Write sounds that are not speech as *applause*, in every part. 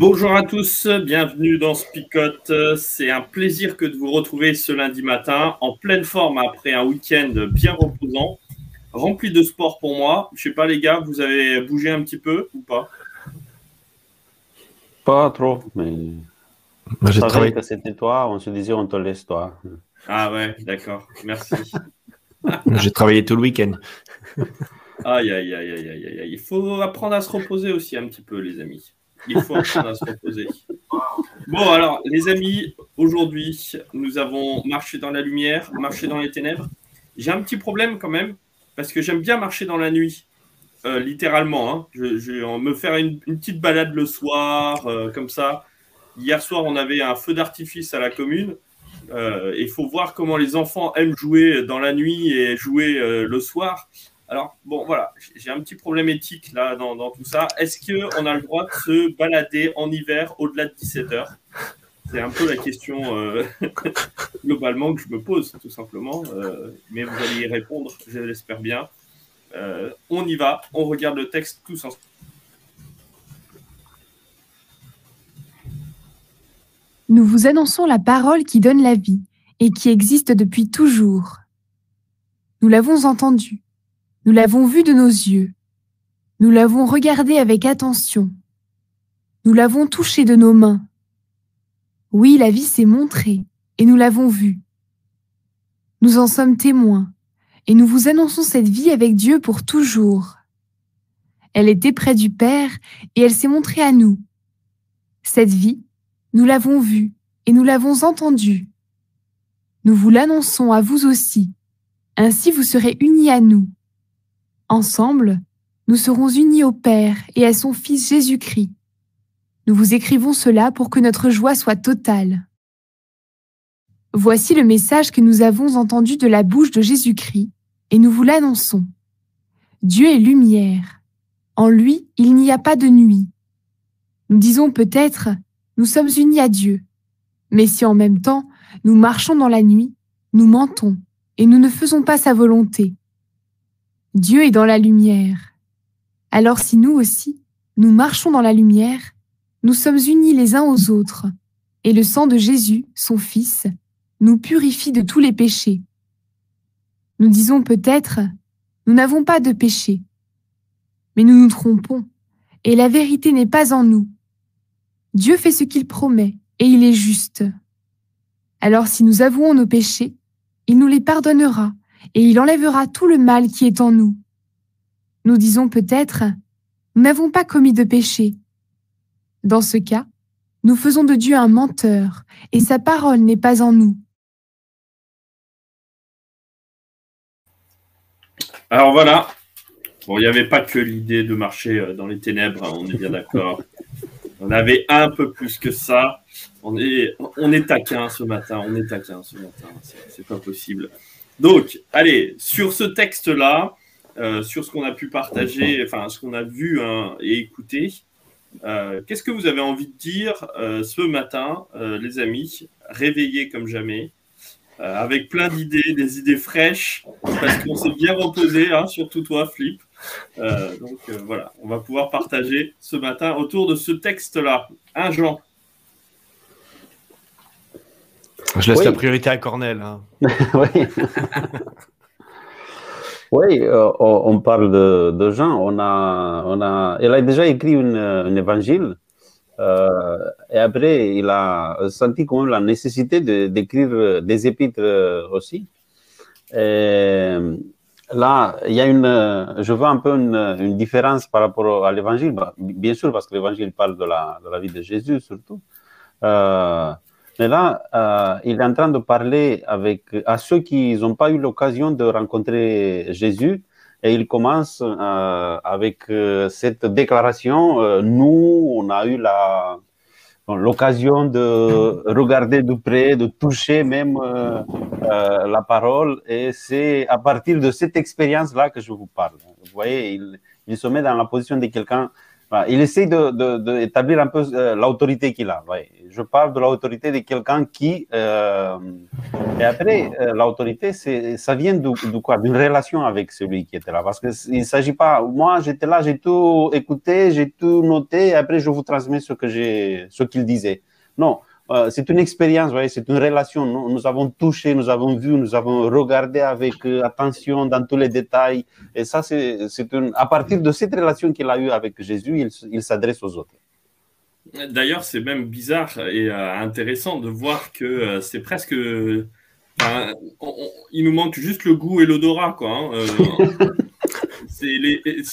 Bonjour à tous, bienvenue dans Spicote. C'est un plaisir que de vous retrouver ce lundi matin en pleine forme après un week-end bien reposant, rempli de sport pour moi. Je sais pas les gars, vous avez bougé un petit peu ou pas? Pas trop, mais Moi, j'ai je travaillé. que c'était toi, on se disait on te laisse toi. Ah ouais, d'accord, merci. J'ai travaillé tout le week-end. Aïe, aïe, aïe, aïe, aïe, aïe. Il faut apprendre à se reposer aussi un petit peu, les amis. Il faut apprendre à se. Bon, alors, les amis, aujourd'hui, nous avons marché dans la lumière, marché dans les ténèbres. J'ai un petit problème quand même, parce que j'aime bien marcher dans la nuit, euh, littéralement. hein. Je, je me faire une, petite balade le soir, euh, comme ça. Hier soir, on avait un feu d'artifice à la commune. Euh, Il faut voir comment les enfants aiment jouer dans la nuit et jouer le soir. Alors, bon, voilà, j'ai un petit problème éthique là dans, tout ça. Est-ce qu'on a le droit de se balader en hiver au-delà de 17 heures? C'est un peu la question euh, *laughs* globalement que je me pose, tout simplement. Euh, mais vous allez y répondre, je l'espère bien. Euh, on y va, on regarde le texte tous ensemble. Nous vous annonçons la parole qui donne la vie et qui existe depuis toujours. Nous l'avons entendue, nous l'avons vue de nos yeux, nous l'avons regardée avec attention, nous l'avons touchée de nos mains. Oui, la vie s'est montrée et nous l'avons vue. Nous en sommes témoins et nous vous annonçons cette vie avec Dieu pour toujours. Elle était près du Père et elle s'est montrée à nous. Cette vie, nous l'avons vue et nous l'avons entendue. Nous vous l'annonçons à vous aussi. Ainsi vous serez unis à nous. Ensemble, nous serons unis au Père et à son Fils Jésus-Christ. Nous vous écrivons cela pour que notre joie soit totale. Voici le message que nous avons entendu de la bouche de Jésus-Christ, et nous vous l'annonçons. Dieu est lumière. En lui, il n'y a pas de nuit. Nous disons peut-être, nous sommes unis à Dieu. Mais si en même temps, nous marchons dans la nuit, nous mentons, et nous ne faisons pas sa volonté. Dieu est dans la lumière. Alors si nous aussi, nous marchons dans la lumière, nous sommes unis les uns aux autres, et le sang de Jésus, son Fils, nous purifie de tous les péchés. Nous disons peut-être, nous n'avons pas de péché. Mais nous nous trompons, et la vérité n'est pas en nous. Dieu fait ce qu'il promet, et il est juste. Alors si nous avouons nos péchés, il nous les pardonnera, et il enlèvera tout le mal qui est en nous. Nous disons peut-être, nous n'avons pas commis de péché. Dans ce cas, nous faisons de Dieu un menteur, et sa parole n'est pas en nous. Alors voilà. Bon, il n'y avait pas que l'idée de marcher euh, dans les ténèbres, hein, on est bien d'accord. *laughs* On avait un peu plus que ça. On est, on est taquin ce matin, on est taquin ce matin, c'est c'est pas possible. Donc, allez, sur ce texte-là, euh, sur ce qu'on a pu partager, enfin, ce qu'on a vu hein, et écouté, euh, qu'est-ce que vous avez envie de dire euh, ce matin, les amis, réveillés comme jamais, avec plein d'idées, des idées fraîches, parce qu'on s'est bien reposé, hein, surtout toi, Flip. Donc voilà, on va pouvoir partager ce matin autour de ce texte-là. Un Jean? Je laisse Oui. la priorité à Cornel. hein. *laughs* oui, *laughs* oui euh, on parle de, de Jean. On a, on a, il a déjà écrit un évangile. euh, et après, il a senti quand même la nécessité de- d'écrire des épîtres euh, aussi. Et là, il y a une, je vois un peu une, une différence par rapport à l'évangile. Bah, Bien sûr, parce que l'évangile parle de la, de la vie de Jésus surtout. Euh, mais là, euh, il est en train de parler avec, à ceux qui n'ont pas eu l'occasion de rencontrer Jésus. Et il commence euh, avec euh, cette déclaration. nous, on a eu l'occasion de regarder de près, de toucher même la parole. Et c'est à partir de cette expérience-là que je vous parle. Vous voyez, il, se met dans la position de quelqu'un. il essaie d'établir de, un peu l'autorité qu'il a. ouais. Je parle de l'autorité de quelqu'un qui. euh, et après, euh, l'autorité, ça vient de, quoi? D'une relation avec celui qui était là. Parce qu'il ne s'agit pas. Moi, j'étais là, j'ai tout écouté, j'ai tout noté, et après, je vous transmets ce, qu'il disait. Non. Euh, c'est une expérience, c'est une relation. Nous, avons touché, nous avons vu, nous avons regardé avec attention dans tous les détails. Et ça, c'est, à partir de cette relation qu'il a eue avec Jésus, il s'adresse aux autres. D'ailleurs, c'est même bizarre et euh, intéressant de voir que euh, c'est presque. enfin, on- on- il nous manque juste le goût et l'odorat, quoi. hein, euh, *laughs* il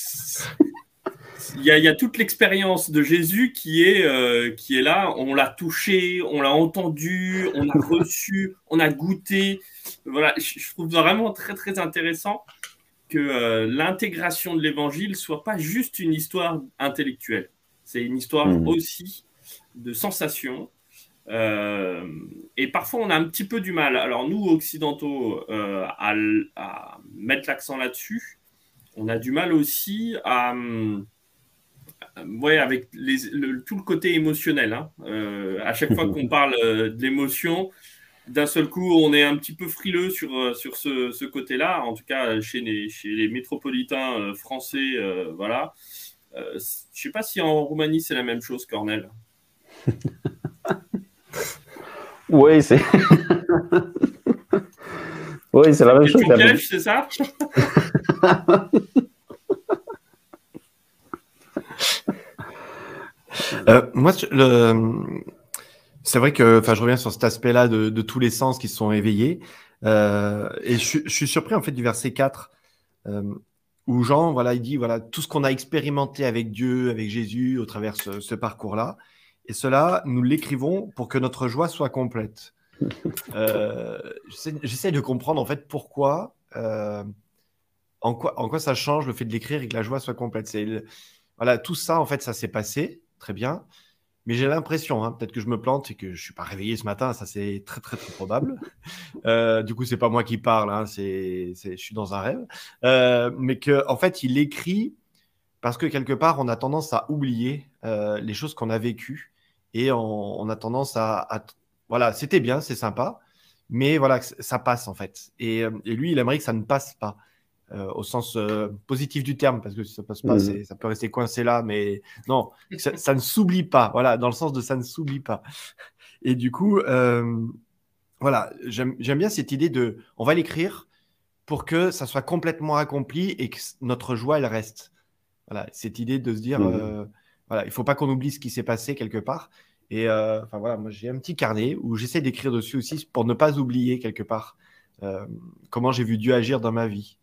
y, a, y a toute l'expérience de Jésus qui est, qui est là. On l'a touché, on l'a entendu, on l'a *laughs* reçu, on a goûté. Voilà, je, je trouve vraiment très très intéressant que l'intégration de l'évangile soit pas juste une histoire intellectuelle. C'est une histoire Mhm. aussi de sensations. Euh, et parfois, on a un petit peu du mal. Alors, nous, occidentaux, euh, à, mettre l'accent là-dessus, on a du mal aussi à. hum, Ouais, avec les, le- tout le côté émotionnel. hein. Euh, à chaque fois *laughs* qu'on parle euh, de l'émotion, d'un seul coup, on est un petit peu frileux sur, euh, sur ce, ce côté-là. En tout cas, chez les, chez les métropolitains euh, français, euh, voilà. Euh, je sais pas si en Roumanie c'est la même chose, Cornel. *laughs* Oui, c'est. *laughs* oui, c'est la même chose. C'est ça? *laughs* Euh, moi, le... c'est vrai que, enfin, je reviens sur cet aspect-là de, de tous les sens qui sont éveillés. Euh, et je, suis- je suis surpris en fait du verset 4 euh, où Jean, voilà, il dit voilà tout ce qu'on a expérimenté avec Dieu, avec Jésus au travers ce, ce parcours-là, et cela nous l'écrivons pour que notre joie soit complète. *laughs* Euh, j'essaie de comprendre en fait pourquoi, euh, en quoi, en quoi ça change le fait de l'écrire et que la joie soit complète. Le- voilà, tout ça en fait, ça s'est passé très bien. Mais j'ai l'impression, hein, peut-être que je me plante et que je suis pas réveillé ce matin, ça c'est très très très probable. Euh, du coup, c'est pas moi qui parle, hein, c'est, je suis dans un rêve. Euh, mais que en fait, il écrit parce que quelque part, on a tendance à oublier euh, les choses qu'on a vécues et on, a tendance à, voilà, c'était bien, c'est sympa, mais voilà, ça passe en fait. Et, et lui, il aimerait que ça ne passe pas. Euh, au sens euh, positif du terme, parce que si ça passe pas, c'est- ça peut rester coincé là, mais non, ça, ça ne s'oublie pas. Voilà, dans le sens de ça ne s'oublie pas. Et du coup, euh, voilà, j'aime bien cette idée de, on va l'écrire pour que ça soit complètement accompli et que notre joie, elle reste. Voilà, cette idée de se dire, euh, voilà, il faut pas qu'on oublie ce qui s'est passé quelque part. Et enfin voilà, moi j'ai un petit carnet où j'essaie d'écrire dessus aussi pour ne pas oublier quelque part comment j'ai vu Dieu agir dans ma vie.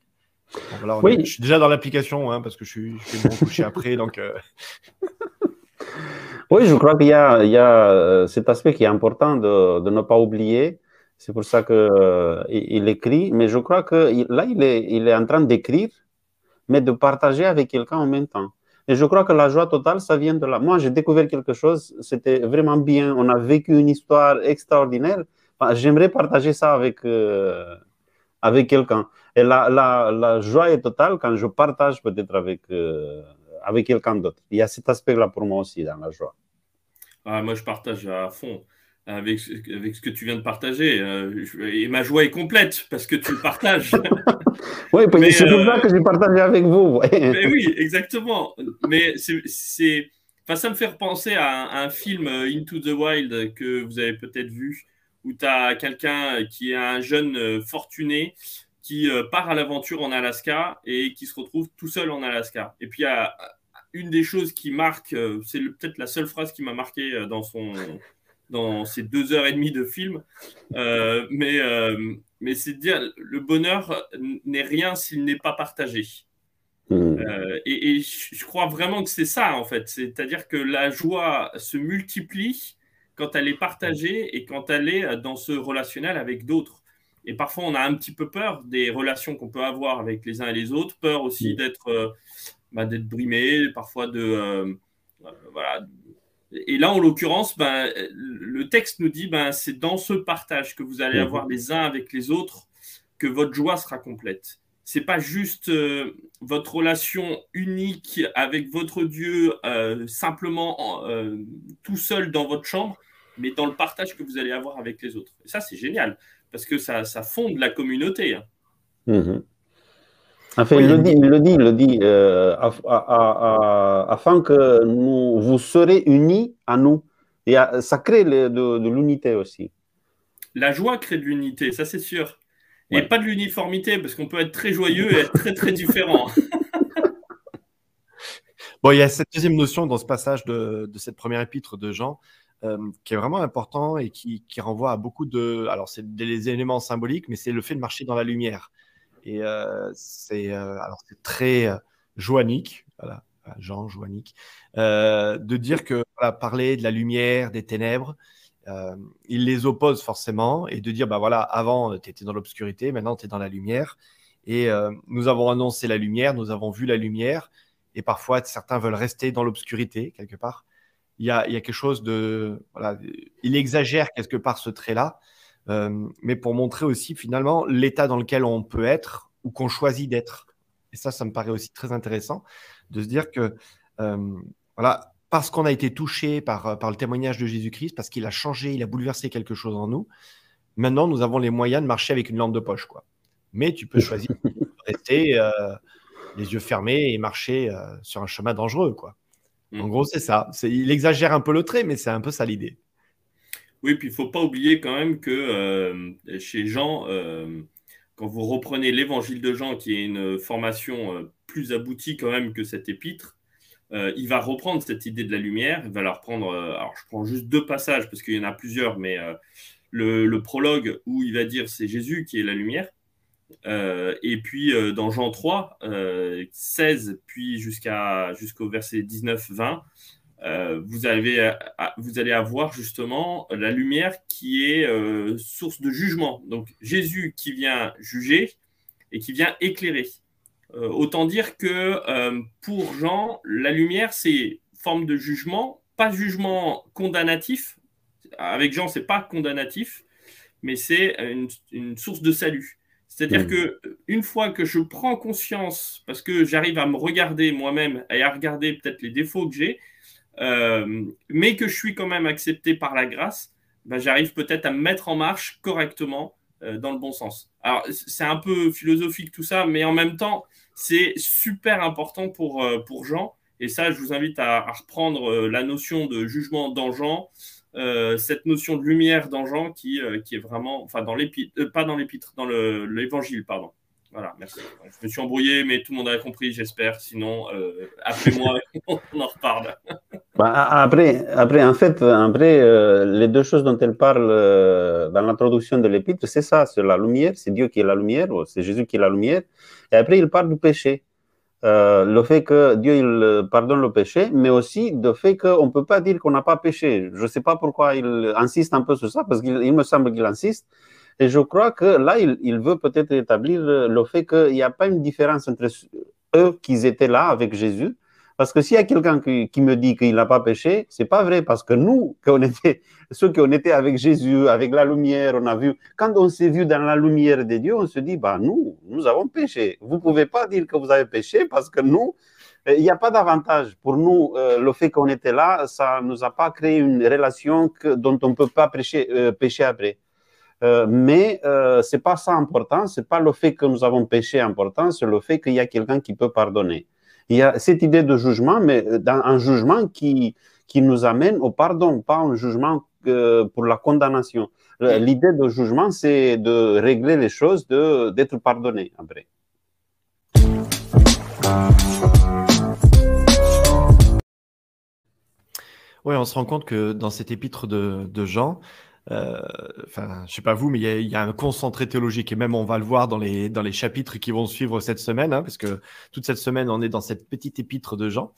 Oui. est- je suis déjà dans l'application hein, parce que je suis, je vais me recoucher après, *laughs* donc euh, Oui, je crois qu'il y y a euh, cet aspect qui est important de, de ne pas oublier. C'est pour ça qu'il il écrit. Mais je crois que il- là, il est, il est en train d'écrire, mais de partager avec quelqu'un en même temps. Et je crois que la joie totale, ça vient de là. Moi, j'ai découvert quelque chose, c'était vraiment bien. On a vécu une histoire extraordinaire. Enfin, J'aimerais partager ça avec, euh, avec quelqu'un. Et la, la, la joie est totale quand je partage peut-être avec, euh, avec quelqu'un d'autre. Il y a cet aspect-là pour moi aussi dans la joie. Ah, moi, je partage à fond avec, ce- avec ce que tu viens de partager. euh, je- et ma joie est complète parce que tu le partages. *laughs* *laughs* Oui, Mais, c'est pour euh, ça que j'ai partagé avec vous. Mais oui, exactement. Mais c'est, enfin, ça me fait repenser à un, à un film Into the Wild que vous avez peut-être vu, où tu as quelqu'un qui est un jeune euh, fortuné qui euh, part à l'aventure en Alaska et qui se retrouve tout seul en Alaska. Et puis, il y a une des choses qui marque, euh, c'est peut-être la seule phrase qui m'a marqué euh, dans son dans ces deux heures et demie de film, Euh, mais euh, mais c'est de dire le bonheur n'est rien s'il n'est pas partagé. Euh, et, je crois vraiment que c'est ça, en fait. C'est-à-dire que la joie se multiplie quand elle est partagée et quand elle est dans ce relationnel avec d'autres. Et parfois, on a un petit peu peur des relations qu'on peut avoir avec les uns et les autres, peur aussi d'être euh, bah, d'être brimé, parfois de. Euh, voilà. Et là, en l'occurrence, ben, le texte nous dit ben, c'est dans ce partage que vous allez mhm. avoir les uns avec les autres que votre joie sera complète. C'est pas juste euh, votre relation unique avec votre Dieu simplement tout seul dans votre chambre, mais dans le partage que vous allez avoir avec les autres. Et ça, c'est génial parce que ça, ça fonde la communauté. Hein. Mhm. Enfin, il, le dit, il le dit, il le dit, euh, afin que nous, vous serez unis à nous. Et ça crée de, l'unité aussi. La joie crée de l'unité, ça c'est sûr. Et pas de l'uniformité, parce qu'on peut être très joyeux et être très très différent. *laughs* bon, il y a cette deuxième notion dans ce passage de, de cette première épître de Jean, euh, qui est vraiment important et qui, renvoie à beaucoup de. Alors, c'est des éléments symboliques, mais c'est le fait de marcher dans la lumière. Et euh, c'est euh, alors c'est très joannique, voilà, Jean joannique, de dire que parler de la lumière, des ténèbres, il les oppose forcément et de dire bah voilà, avant tu étais dans l'obscurité, maintenant tu es dans la lumière. Et nous avons annoncé la lumière, nous avons vu la lumière, et parfois certains veulent rester dans l'obscurité quelque part il y a, quelque chose de. Voilà, il exagère quelque part ce trait-là, euh, mais pour montrer aussi finalement l'état dans lequel on peut être ou qu'on choisit d'être. Et ça, ça me paraît aussi très intéressant de se dire que, euh, voilà, parce qu'on a été touché par, par le témoignage de Jésus-Christ, parce qu'il a changé, il a bouleversé quelque chose en nous, maintenant nous avons les moyens de marcher avec une lampe de poche. Quoi. Mais tu peux choisir de rester euh, les yeux fermés et marcher sur un chemin dangereux. quoi. En gros, c'est ça. Il exagère un peu le trait, mais c'est un peu ça l'idée. Oui, puis il ne faut pas oublier quand même que euh, chez Jean, euh, quand vous reprenez l'évangile de Jean, qui est une formation euh, plus aboutie quand même que cet épître, il va reprendre cette idée de la lumière. Il va la reprendre. alors, je prends juste deux passages parce qu'il y en a plusieurs, mais le, prologue où il va dire c'est Jésus qui est la lumière. Euh, et puis euh, dans Jean 3, 16, euh, puis jusqu'au verset 19-20, vous, avez, vous allez avoir justement la lumière qui est source de jugement. Donc Jésus qui vient juger et qui vient éclairer. Autant dire que pour Jean, la lumière, c'est forme de jugement, pas jugement condamnatif. Avec Jean, c'est pas condamnatif, mais c'est une source de salut. C'est-à-dire hmm. que une fois que je prends conscience, parce que j'arrive à me regarder moi-même et à regarder peut-être les défauts que j'ai, euh, mais que je suis quand même accepté par la grâce, ben, j'arrive peut-être à me mettre en marche correctement euh, dans le bon sens. Alors, c'est un peu philosophique tout ça, mais en même temps, c'est super important pour, euh, pour Jean. Et ça, je vous invite à, reprendre la notion de jugement dans Jean, euh, cette notion de lumière dans qui, euh, qui est vraiment, enfin dans l'épître, euh, pas dans l'épître, dans l'évangile, pardon. Voilà, merci. Je me suis embrouillé, mais tout le monde a compris, j'espère. Sinon, après moi, *laughs* on en reparle. Bah, après, après, en fait, après, les deux choses dont elle parle dans l'introduction de l'épître, c'est ça, c'est la lumière, c'est Dieu qui est la lumière, c'est Jésus qui est la lumière. Et après, il parle du péché. Euh, le fait que Dieu euh, pardonne le péché, mais aussi le fait qu'on ne peut pas dire qu'on n'a pas péché. Je ne sais pas pourquoi il insiste un peu sur ça, parce qu'il me semble qu'il insiste. Et je crois que là, il, veut peut-être établir le fait qu'il n'y a pas une différence entre eux qui étaient là avec Jésus parce que s'il y a quelqu'un qui, me dit qu'il n'a pas péché, c'est pas vrai, parce que nous, *laughs* ceux qui ont été avec Jésus, avec la lumière, on a vu, quand on s'est vu dans la lumière de Dieu, on se dit, bah, nous, nous avons péché. Vous pouvez pas dire que vous avez péché, parce que nous, euh, il n'y a pas d'avantage. Pour nous, euh, le fait qu'on était là, ça ne nous a pas créé une relation dont on ne peut pas euh, pécher après. Mais euh, c'est pas ça important, c'est pas le fait que nous avons péché important, c'est le fait qu'il y a quelqu'un qui peut pardonner. Il y a cette idée de jugement, mais dans un jugement qui, qui nous amène au pardon, pas un jugement euh, pour la condamnation. L'idée de jugement, c'est de régler les choses, d'être pardonné après. Oui, on se rend compte que dans cet épître de, de Jean, euh, enfin, je sais pas vous, mais il y, a un concentré théologique et même on va le voir dans les, dans les chapitres qui vont suivre cette semaine, hein, parce que toute cette semaine on est dans cette petite épître de Jean.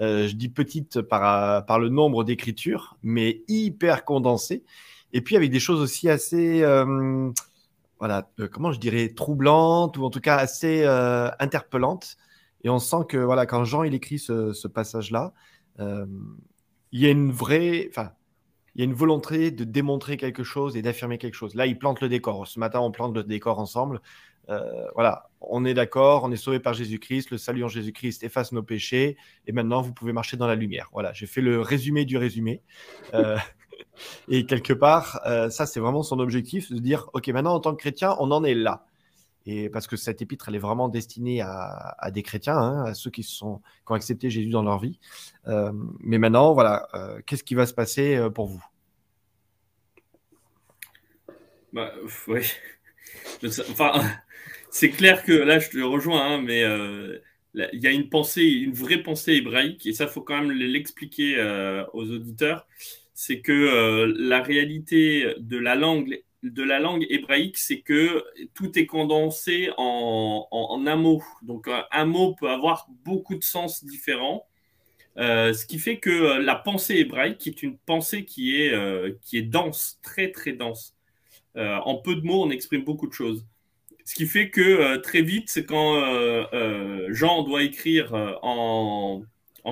Euh, je dis petite par, par le nombre d'écritures, mais hyper condensée. Et puis avec des choses aussi assez, euh, voilà, comment je dirais, troublantes ou en tout cas assez interpellantes. Et on sent que voilà, quand Jean il écrit ce, ce passage-là, il y a une vraie, enfin il y a une volonté de démontrer quelque chose et d'affirmer quelque chose. Là, il plante le décor. Ce matin, on plante le décor ensemble. Euh, voilà, on est d'accord, on est sauvé par Jésus-Christ, le salut en Jésus-Christ efface nos péchés, et maintenant vous pouvez marcher dans la lumière. Voilà, j'ai fait le résumé du résumé. Euh, *laughs* et quelque part, euh, ça c'est vraiment son objectif, de dire, ok, maintenant en tant que chrétien, on en est là. Et parce que cette épître, elle est vraiment destinée à, des chrétiens, hein, à ceux qui, sont, qui ont accepté Jésus dans leur vie. Euh, mais maintenant, voilà, euh, qu'est-ce qui va se passer euh, pour vous? Bah, oui. Enfin, *laughs* c'est clair que là, je te rejoins, hein, mais il y a une pensée, une vraie pensée hébraïque, et ça, faut quand même l'expliquer aux auditeurs. C'est que la réalité de la langue de la langue hébraïque, c'est que tout est condensé en, un mot. Donc un mot peut avoir beaucoup de sens différents. Euh, ce qui fait que la pensée hébraïque est une pensée qui est, euh, qui est dense, très très dense. Euh, en peu de mots, on exprime beaucoup de choses. Ce qui fait que très vite, quand Jean doit écrire en,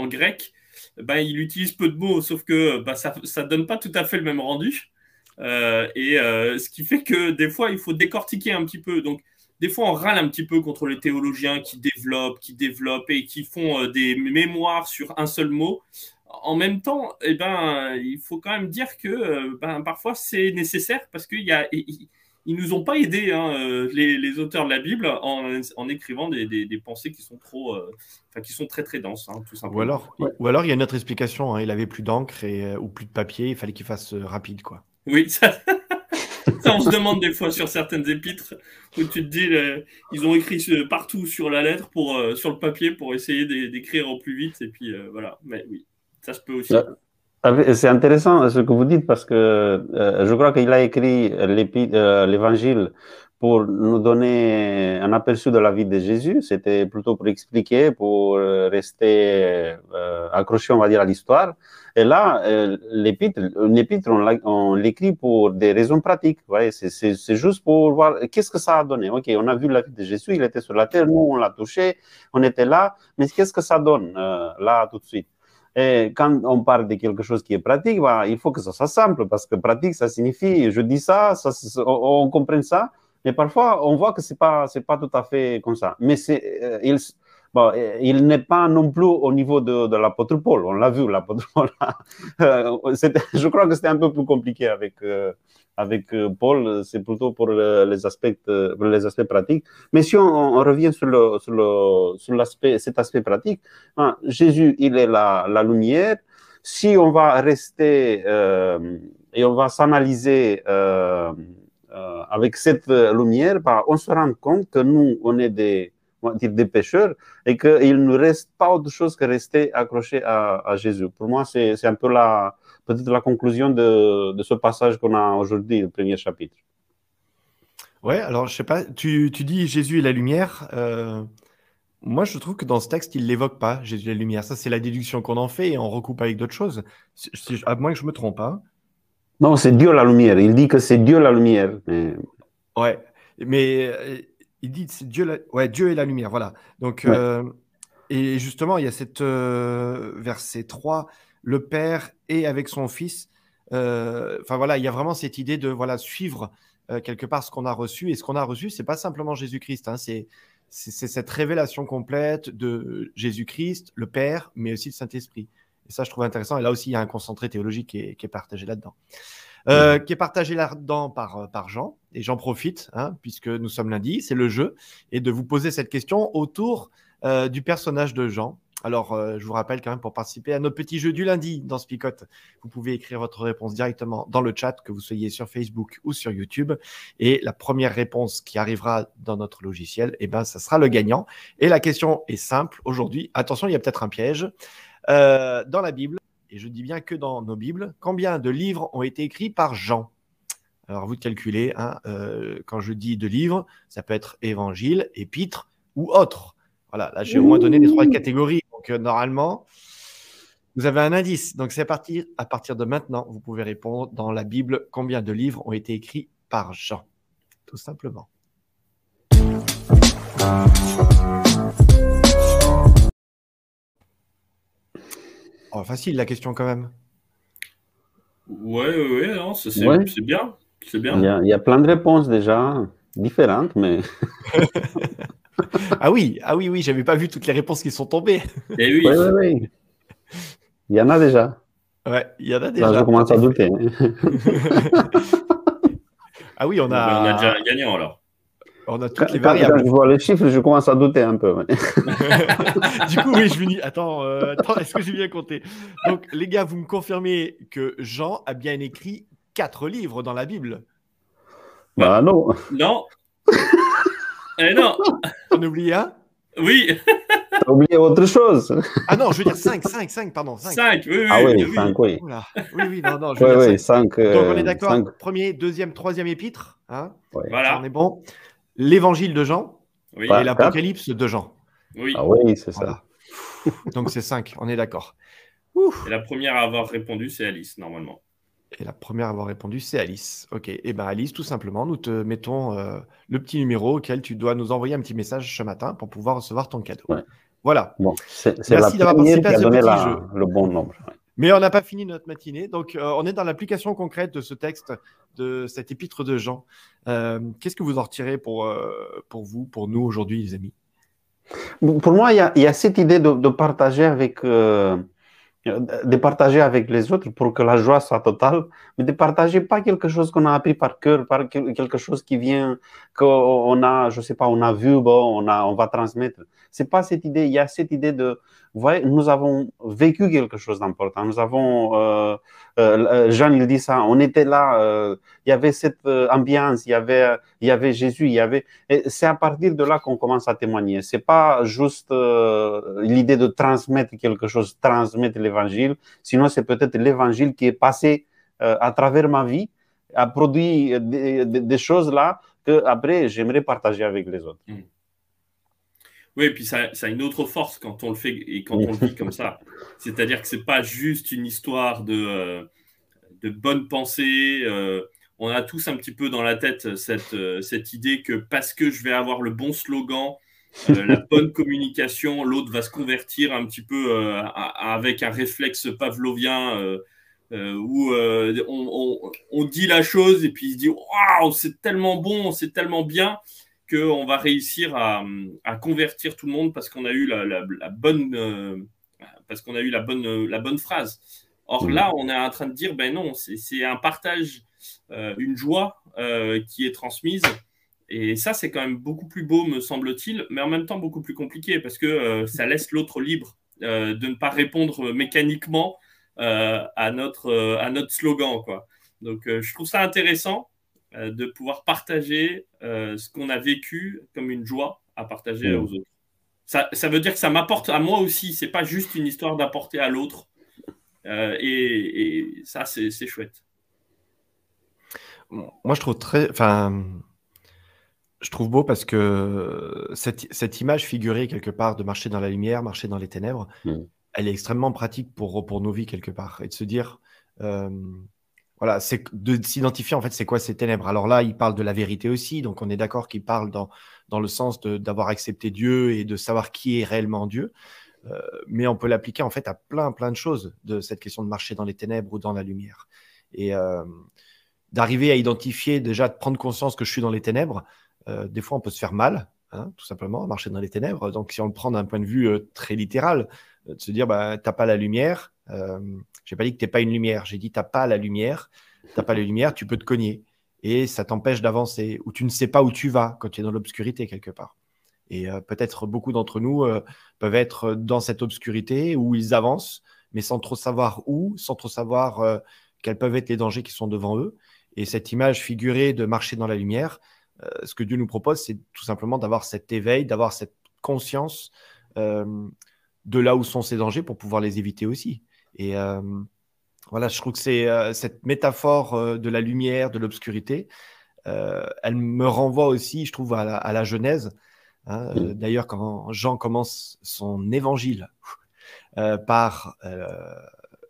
grec, ben, il utilise peu de mots, sauf que ben, ça ne donne pas tout à fait le même rendu. Euh, et euh, ce qui fait que des fois, il faut décortiquer un petit peu. Donc, des fois, on râle un petit peu contre les théologiens qui développent, qui développent et qui font euh, des mémoires sur un seul mot. En même temps, eh ben, il faut quand même dire que ben, parfois c'est nécessaire parce qu'ils ne nous ont pas aidés, hein, les, auteurs de la Bible, en, écrivant des, pensées qui sont trop, qui sont très très denses, hein, tout simplement. Ou alors, ou alors il y a une autre explication. Hein, il avait plus d'encre ou plus de papier. Il fallait qu'il fasse rapide, quoi. Oui, *laughs* ça... on se demande des fois sur certaines épîtres où tu te dis, ils ont écrit partout sur la lettre, pour, euh, sur le papier, pour essayer d'écrire au plus vite. Et puis euh, voilà, mais oui, ça se peut aussi. Ah, c'est intéressant ce que vous dites parce que euh, je crois qu'il a écrit l'évangile pour nous donner un aperçu de la vie de Jésus. C'était plutôt pour expliquer, pour rester accroché, on va dire, à l'histoire. Et là, euh, l'épître, une épître, on l'écrit pour des raisons pratiques. C'est juste pour voir qu'est-ce que ça a donné. Ok, on a vu la vie de Jésus, il était sur la terre, nous, on l'a touché, on était là, mais qu'est-ce que ça donne euh, là tout de suite? Et quand on parle de quelque chose qui est pratique, bah, il faut que ça soit simple, parce que pratique, ça signifie, je dis ça, ça on, comprend ça, mais parfois, on voit que c'est pas, c'est pas tout à fait comme ça. Mais c'est, euh, Bon, il n'est pas non plus au niveau de, de l'apôtre Paul. On l'a vu, l'apôtre Paul. *laughs* Euh, je crois que c'était un peu plus compliqué avec, euh, avec euh, Paul. C'est plutôt pour les aspects, pour les aspects pratiques. Mais si on, revient sur, le, sur, le, sur l'aspect, cet aspect pratique, hein, Jésus, il est la, la, lumière. Si on va rester et on va s'analyser avec cette lumière, bah, on se rend compte que nous, on est des dire des pécheurs, et qu'il ne reste pas autre chose que rester accroché à, Jésus. Pour moi, c'est un peu la, peut-être la conclusion de, de ce passage qu'on a aujourd'hui, le premier chapitre. Ouais, alors je sais pas, tu, tu dis Jésus est la lumière. Euh, moi, je trouve que dans ce texte, il l'évoque pas, Jésus est la lumière. Ça, c'est la déduction qu'on en fait et on recoupe avec d'autres choses. à moins que je me trompe. Hein. Non, c'est Dieu la lumière. Il dit que c'est Dieu la lumière. Mais... Ouais, mais euh, il dit c'est Dieu, ouais, Dieu est la lumière, voilà. Donc, euh, et justement, il y a cette euh, verset 3, le Père est avec son Fils. Euh, enfin voilà, il y a vraiment cette idée de voilà suivre quelque part ce qu'on a reçu. Et ce qu'on a reçu, c'est pas simplement Jésus-Christ, hein, c'est c'est cette révélation complète de Jésus-Christ, le Père, mais aussi le Saint-Esprit. Et ça, je trouve intéressant. Et là aussi, il y a un concentré théologique qui est partagé là-dedans. Euh, qui est partagé là-dedans par, euh, Jean. Et j'en profite, hein, puisque nous sommes lundi, c'est le jeu, et de vous poser cette question autour euh, du personnage de Jean. Alors, je vous rappelle quand même pour participer à notre petit jeu du lundi dans Spicote, vous pouvez écrire votre réponse directement dans le chat, que vous soyez sur Facebook ou sur YouTube. Et la première réponse qui arrivera dans notre logiciel, eh ben, ça sera le gagnant. Et la question est simple aujourd'hui. Attention, il y a peut-être un piège. dans la Bible, et je dis bien que dans nos Bibles, combien de livres ont été écrits par Jean? Alors, vous de calculer, hein, euh, quand je dis de livres, ça peut être évangile, épître ou autre. Voilà, là, j'ai au moins donné les trois catégories. Donc, euh, normalement, vous avez un indice. Donc, c'est à partir, à partir de maintenant, vous pouvez répondre dans la Bible combien de livres ont été écrits par Jean? Tout simplement. Oh, facile la question quand même. Ouais, ouais, ouais, non, c'est c'est- Ouais. c'est bien. C'est Il bien. y, a, il y a plein de réponses déjà différentes, mais *laughs* Ah oui, ah oui, oui, j'avais pas vu toutes les réponses qui sont tombées. Et oui. Il y en a déjà. Ouais, il y en a Là, déjà. je commence à douter. *laughs* Ah oui, on on a, a, déjà un gagnant alors. On a Quand, toutes les quand- quand variables. je vois les chiffres, je commence à douter un peu. *laughs* du coup, oui, je me dis, attends, euh, attends est-ce que j'ai bien compté? Donc, les gars, vous me confirmez que Jean a bien écrit quatre livres dans la Bible. Bah non. Non. *laughs* Eh non. On a oublié un? Oui, T'as oublié autre chose. Ah non, je veux dire 5, 5, 5, pardon. 5. 5. Oui, oui, Ah oui, oui, oui. 5, oui. Oui, oui, non, non, je veux Oui, dire oui, cinq. 5. Donc, on est d'accord. Premier, deuxième, troisième épître. Hein Voilà. on est bon. L'évangile de Jean Oui, et l'Apocalypse de Jean. oui. Ah oui, c'est ça. Voilà. Donc, c'est 5, on est d'accord. Et la première à avoir répondu, c'est Alice, normalement. Et la première à avoir répondu, c'est Alice. Ok, et ben Alice, tout simplement, nous te mettons euh, le petit numéro auquel tu dois nous envoyer un petit message ce matin pour pouvoir recevoir ton cadeau. Ouais. Voilà. Bon, c'est c'est la Merci d'avoir participé à ce petit la- jeu. le bon nombre. ouais. Mais on n'a pas fini notre matinée, donc euh, on est dans l'application concrète de ce texte, de cet épître de Jean. Euh, Qu'est-ce que vous en retirez pour, euh, pour vous, pour nous aujourd'hui, les amis? Pour moi, il y a, cette idée de, partager avec, de partager avec les autres pour que la joie soit totale, mais de partager pas quelque chose qu'on a appris par cœur, quelque chose qui vient, qu'on a, je sais pas, on a vu, bon, on va transmettre. C'est pas cette idée. Il y a cette idée de, vous voyez, nous avons vécu quelque chose d'important. Nous avons, euh, euh, Jean, il dit ça, on était là, euh, il y avait cette euh, ambiance, il y avait, il y avait Jésus, il y avait, c'est à partir de là qu'on commence à témoigner. C'est pas juste euh, l'idée de transmettre quelque chose, transmettre l'évangile. Sinon, c'est peut-être l'évangile qui est passé euh, à travers ma vie, a produit des, choses là que après j'aimerais partager avec les autres. Oui, et puis ça, ça a une autre force quand on le fait et quand on le vit comme ça. *laughs* C'est-à-dire que c'est pas juste une histoire de, euh, de bonne pensée. euh, on a tous un petit peu dans la tête cette, euh, cette idée que parce que je vais avoir le bon slogan, euh, la *laughs* bonne communication, l'autre va se convertir un petit peu euh, à- avec un réflexe pavlovien euh, où on, on- on dit la chose et puis il se dit waouh, c'est tellement bon, c'est tellement bien qu'on va réussir à, à convertir tout le monde parce qu'on a eu la, la- la bonne euh, parce qu'on a eu la bonne la bonne phrase. Or Mhm. là, on est en train de dire ben non, c'est un partage, euh, une joie euh, qui est transmise. Et ça, c'est quand même beaucoup plus beau, me semble-t-il, mais en même temps beaucoup plus compliqué parce que ça laisse l'autre libre de ne pas répondre mécaniquement à, notre, à notre slogan. Quoi. Donc, je trouve ça intéressant euh, de pouvoir partager euh, ce qu'on a vécu comme une joie à partager Mhm. aux autres. Ça, ça veut dire que ça m'apporte à moi aussi. C'est pas juste une histoire d'apporter à l'autre. Euh, et, et ça, c'est c'est chouette. Moi, je trouve très. Enfin, je trouve beau parce que cette, cette image figurée quelque part de marcher dans la lumière, marcher dans les ténèbres, Mm. elle est extrêmement pratique pour, pour nos vies quelque part. Et de se dire, euh, voilà, c'est de s'identifier en fait, c'est quoi ces ténèbres? Alors là, il parle de la vérité aussi, donc on est d'accord qu'il parle dans, dans le sens d'avoir accepté Dieu et de savoir qui est réellement Dieu. Euh, mais on peut l'appliquer en fait à plein, plein de choses de cette question de marcher dans les ténèbres ou dans la lumière. Et euh, d'arriver à identifier, déjà de prendre conscience que je suis dans les ténèbres, euh, des fois on peut se faire mal, hein, tout simplement, marcher dans les ténèbres. Donc si on le prend d'un point de vue euh, très littéral, de se dire, bah, t'as pas la lumière, euh, j'ai pas dit que t'es pas une lumière, j'ai dit t'as pas la lumière, t'as pas la lumière, tu peux te cogner. Et ça t'empêche d'avancer, ou tu ne sais pas où tu vas quand tu es dans l'obscurité quelque part. Et euh, peut-être beaucoup d'entre nous euh, peuvent être dans cette obscurité où ils avancent, mais sans trop savoir où, sans trop savoir euh, quels peuvent être les dangers qui sont devant eux. Et cette image figurée de marcher dans la lumière, ce que Dieu nous propose, c'est tout simplement d'avoir cet éveil, d'avoir cette conscience de là où sont ces dangers pour pouvoir les éviter aussi. Et euh, voilà, je trouve que c'est cette métaphore de la lumière, de l'obscurité. elle me renvoie aussi, je trouve, à la, Genèse. Hein. D'ailleurs, quand Jean commence son évangile par,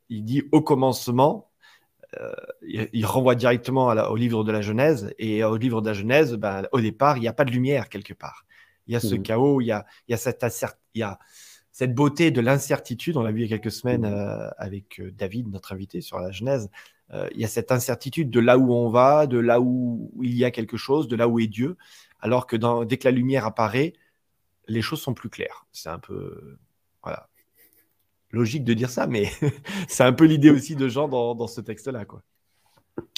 il dit au commencement, il, renvoie directement au livre de la Genèse. Et au livre de la Genèse, ben, au départ, il n'y a pas de lumière quelque part. Il y a ce mmh. chaos, il y a, il y a cette, il y a cette beauté de l'incertitude. On l'a vu il y a quelques semaines mmh. euh, avec euh, David, notre invité sur la Genèse. Euh, il y a cette incertitude de là où on va, de là où, il y a quelque chose, de là où est Dieu. Alors que dans, dès que la lumière apparaît, les choses sont plus claires. C'est un peu. Voilà logique de dire ça, mais *laughs* c'est un peu l'idée aussi de Jean dans, dans ce texte-là. quoi.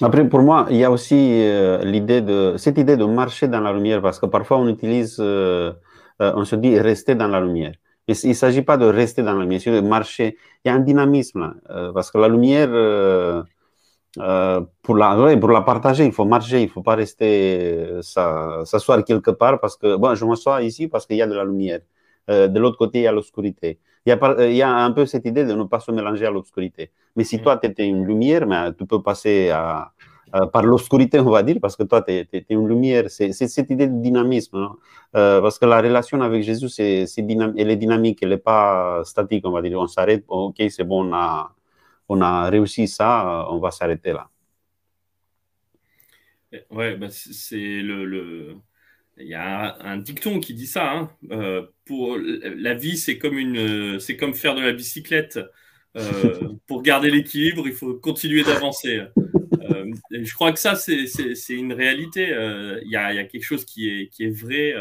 Après, pour moi, il y a aussi euh, l'idée de cette idée de marcher dans la lumière, parce que parfois on utilise, euh, euh, on se dit rester dans la lumière. Mais il ne s'agit pas de rester dans la lumière, c'est de marcher. Il y a un dynamisme, parce que la lumière, pour, la, pour la partager, il faut marcher, il ne faut pas rester s'asseoir quelque part, parce que bon, je m'assois ici parce qu'il y a de la lumière. de l'autre côté, il y a l'obscurité. Il y, a, il y, a, un peu cette idée de ne pas se mélanger à l'obscurité. Mais si toi, tu étais une lumière, mais tu peux passer à, par l'obscurité, on va dire, parce que toi, tu es, une lumière. C'est cette idée de dynamisme. Euh, parce que la relation avec Jésus, c'est elle est dynamique, elle n'est pas statique, on va dire. On s'arrête, ok, c'est bon, on a, réussi ça, on va s'arrêter là. Ouais, bah c'est le, il y a un, dicton qui dit ça. Hein. Euh, pour la vie, c'est comme une, comme faire de la bicyclette. Euh, pour garder l'équilibre, il faut continuer d'avancer. Euh, je crois que ça, c'est une réalité. Il y, a, y, a, quelque chose qui est, qui est vrai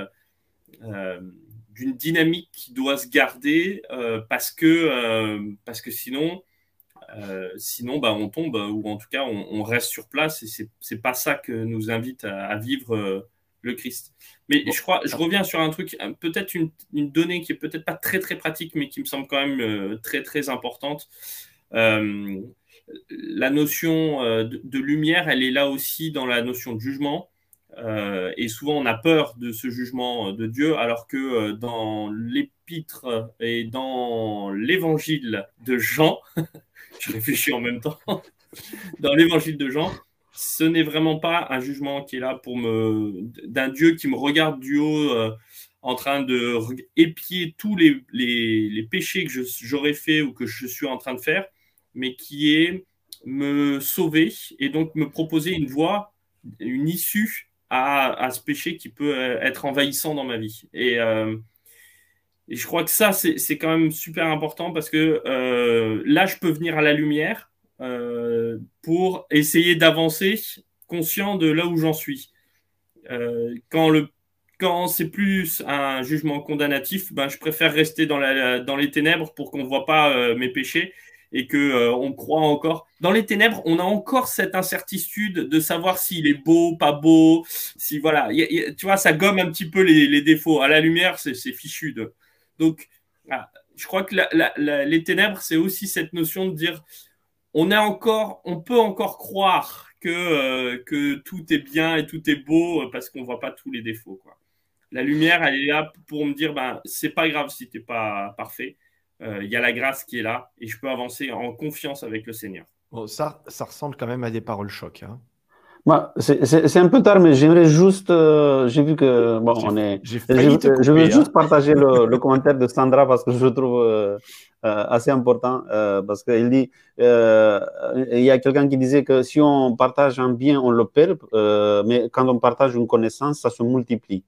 d'une dynamique qui doit se garder parce que parce que sinon. sinon, bah, on tombe ou en tout cas on, on reste sur place et c'est pas ça que nous invite à, à vivre le Christ. Mais je crois, je reviens sur un truc, peut-être une, donnée qui est peut-être pas très très pratique, mais qui me semble quand même euh, très très importante. Euh, la notion euh, de, lumière, elle est là aussi dans la notion de jugement. et souvent, on a peur de ce jugement de Dieu, alors que dans l'épître et dans l'évangile de Jean, *laughs* je réfléchis en même temps, *laughs* dans l'évangile de Jean, ce n'est vraiment pas un jugement qui est là pour me d'un Dieu qui me regarde du haut euh, en train de épier tous les, les, péchés que j'aurais fait ou que je suis en train de faire, mais qui est me sauver et donc me proposer une voie, une issue à, à ce péché qui peut euh, être envahissant dans ma vie. Et, euh, je crois que ça, c'est quand même super important parce que là, je peux venir à la lumière euh, pour essayer d'avancer conscient de là où j'en suis. Euh, quand le quand c'est plus un jugement condamnatif, ben, je préfère rester dans, la, dans les ténèbres pour qu'on ne voit pas euh, mes péchés et que on croit encore. Dans les ténèbres, on a encore cette incertitude de savoir s'il est beau, pas beau, si voilà, tu vois, ça gomme un petit peu les, défauts. À la lumière, c'est fichu. De... Donc, ah, je crois que les ténèbres, c'est aussi cette notion de dire on encore, on peut encore croire que, euh, tout est bien et tout est beau euh, parce qu'on voit pas tous les défauts. La lumière, elle est là pour me dire, ben, c'est pas grave si tu n'es pas parfait. Euh, il y a la grâce qui est là et je peux avancer en confiance avec le Seigneur. ça, ça ressemble quand même à des paroles choc. Hein. Moi, c'est un peu tard, mais j'aimerais juste. Euh, j'ai vu que. Bon, on est. Je, je, veux juste hein. partager le, le, commentaire de Sandra parce que je le trouve euh, euh assez important. Euh, parce qu'il dit euh, il y a quelqu'un qui disait que si on partage un bien, on le perd, mais quand on partage une connaissance, ça se multiplie.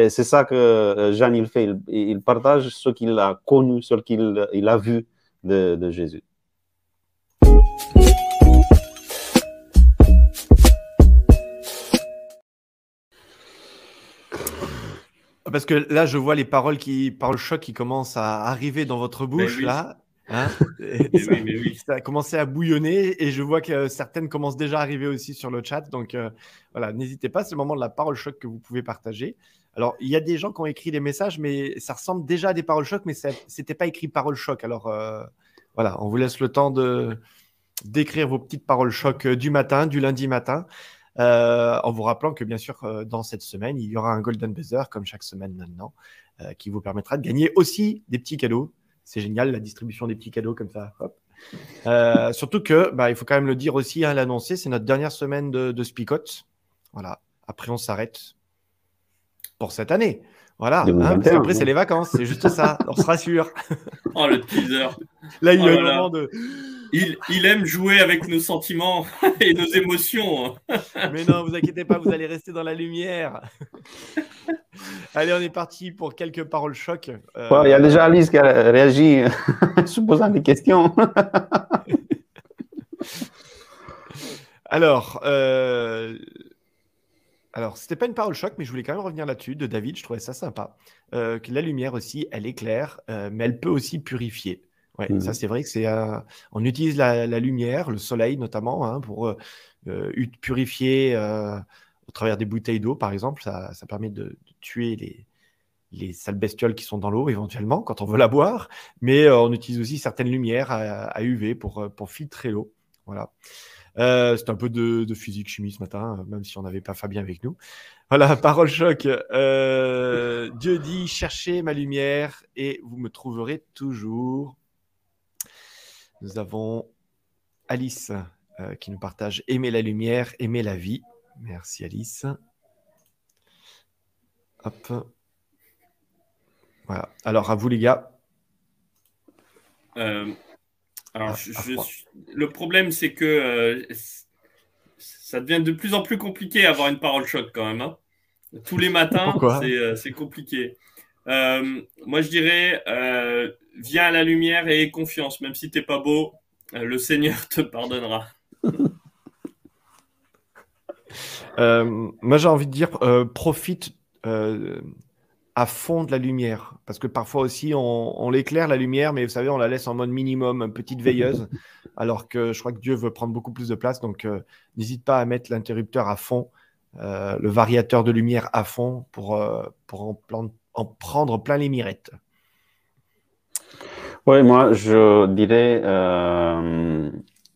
Et c'est ça que Jean, il fait. Il, il partage ce qu'il a connu, ce qu'il il a vu de, de Jésus. Parce que là, je vois les paroles qui, paroles choc qui commencent à arriver dans votre bouche, là. Hein *laughs* ça a commencé à bouillonner et je vois que certaines commencent déjà à arriver aussi sur le chat. Donc euh, voilà, n'hésitez pas, c'est le moment de la parole choc que vous pouvez partager. Alors, il y a des gens qui ont écrit des messages, mais ça ressemble déjà à des paroles choc, mais c'était pas écrit parole choc. Alors euh, voilà, on vous laisse le temps de d'écrire vos petites paroles choc euh, du matin, du lundi matin. Euh, en vous rappelant que bien sûr, dans cette semaine, il y aura un Golden Buzzer, comme chaque semaine maintenant, qui vous permettra de gagner aussi des petits cadeaux. C'est génial, la distribution des petits cadeaux comme ça. Surtout que, bah, il faut quand même le dire aussi, hein, l'annoncer, c'est notre dernière semaine de, de. Voilà. Après, on s'arrête pour cette année. Voilà. Hein, 2021, parce qu'après, c'est les vacances. C'est juste ça. On se rassure. *laughs* Oh, le teaser. Là, il y a Oh un moment de. Il, il aime jouer avec nos sentiments *laughs* et nos émotions. *laughs* Mais non, vous inquiétez pas, vous allez rester dans la lumière. Allez, on est parti pour quelques paroles choc. Euh, Ouais, Il y a déjà Alice qui a réagi en se posant des questions. Alors, euh... alors, c'était pas une parole choc, mais je voulais quand même revenir là-dessus de David. Je trouvais ça sympa. Euh, que la lumière aussi, elle éclaire, euh, mais elle peut aussi purifier. Ouais, Mhm. ça c'est vrai que c'est. euh, On utilise la, la lumière, le soleil notamment, hein, pour euh, purifier au travers des bouteilles d'eau, par exemple. Ça, ça permet de, de tuer les, les sales bestioles qui sont dans l'eau éventuellement quand on veut la boire. Mais euh, on utilise aussi certaines lumières à, à UV pour, pour filtrer l'eau. Voilà. Euh, c'est un peu de, physique chimie ce matin, euh, même si on n'avait pas Fabien avec nous. Voilà, *laughs* parole choc. Euh, Dieu dit cherchez ma lumière et vous me trouverez toujours. Nous avons Alice euh, qui nous partage aimer la lumière, aimer la vie. Merci Alice. Hop. Voilà. Alors à vous les gars. Alors, je- à je froid. suis- le problème, c'est que euh, ça devient de plus en plus compliqué à avoir une parole choc quand même. hein. Tous les matins, *laughs* c'est euh, c'est compliqué. Euh, moi, je dirais, euh, viens à la lumière et aie confiance. Même si t'es pas beau, le Seigneur te pardonnera. Moi, j'ai envie de dire, profite à fond de la lumière. Parce que parfois aussi, on, on l'éclaire, la lumière, mais vous savez, on la laisse en mode minimum, petite veilleuse. *laughs* alors que je crois que Dieu veut prendre beaucoup plus de place. Donc, euh, n'hésite pas à mettre l'interrupteur à fond, euh, le variateur de lumière à fond pour, euh, pour en, plan- en prendre plein les mirettes. Oui, moi, je dirais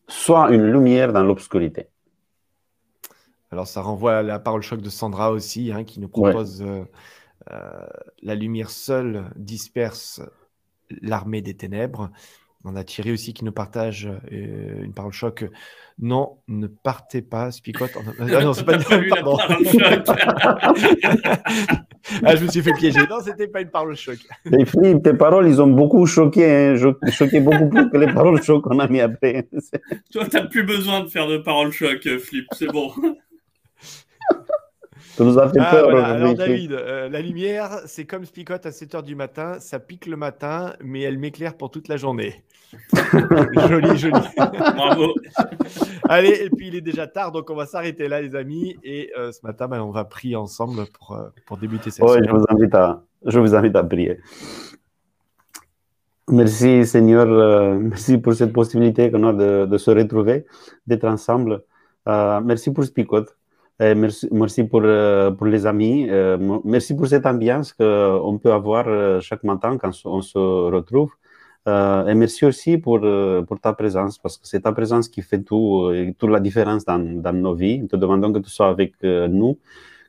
soit une lumière dans l'obscurité. Alors, ça renvoie à la parole choc de Sandra aussi, hein, qui nous propose la lumière seule disperse l'armée des ténèbres. On a Thierry aussi qui nous partage euh, une parole choc. Non, ne partez pas, Spicote. en- Ah non, c'est *laughs* pas, la pardon. parole choc. *laughs* ah, je me suis fait piéger. Non, c'était pas une parole choc. Et Philippe, tes paroles, ils ont beaucoup choqué, hein, cho- choqué beaucoup plus que les paroles choc qu'on a mis après. Toi, t'as plus besoin de faire de parole choc, euh, Flip. C'est bon. Ça nous a fait Ah, peur. voilà. Alors. David, euh, la lumière, c'est comme Spicote à 7 h du matin. Ça pique le matin, mais elle m'éclaire pour toute la journée. *laughs* joli, joli. Bravo. Allez, et puis il est déjà tard, donc on va s'arrêter là, les amis. Et euh, ce matin, ben, on va prier ensemble pour, euh, pour débuter cette Oui, je semaine. vous invite à, je vous invite à prier. Merci Seigneur, euh, merci pour cette possibilité qu'on a de, de se retrouver, d'être ensemble. Euh, merci pour Spicot, et merci, pour, euh, pour les amis, euh, merci pour cette ambiance qu'on peut avoir euh, chaque matin quand on se retrouve. Euh, et merci aussi pour, euh, pour ta présence, parce que c'est ta présence qui fait tout, euh, toute la différence dans, dans nos vies. Nous te demandons que tu sois avec euh, nous,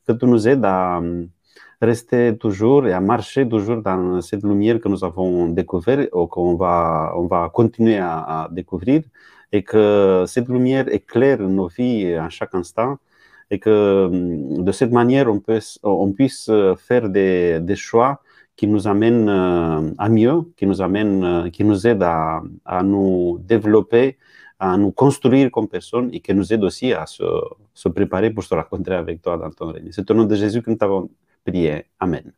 que tu nous aides à, rester toujours et à marcher toujours dans cette lumière que nous avons découverte ou qu'on va, on va continuer à découvrir et que cette lumière éclaire nos vies à chaque instant et que de cette manière on, puisse faire des, choix qui nous amènent euh, à mieux, qui nous amènent, euh, qui nous aident à, à nous développer, à nous construire comme personne et qui nous aident aussi à se, se préparer pour se rencontrer avec toi dans ton règne. C'est au nom de Jésus que nous t'avons prié. Amen.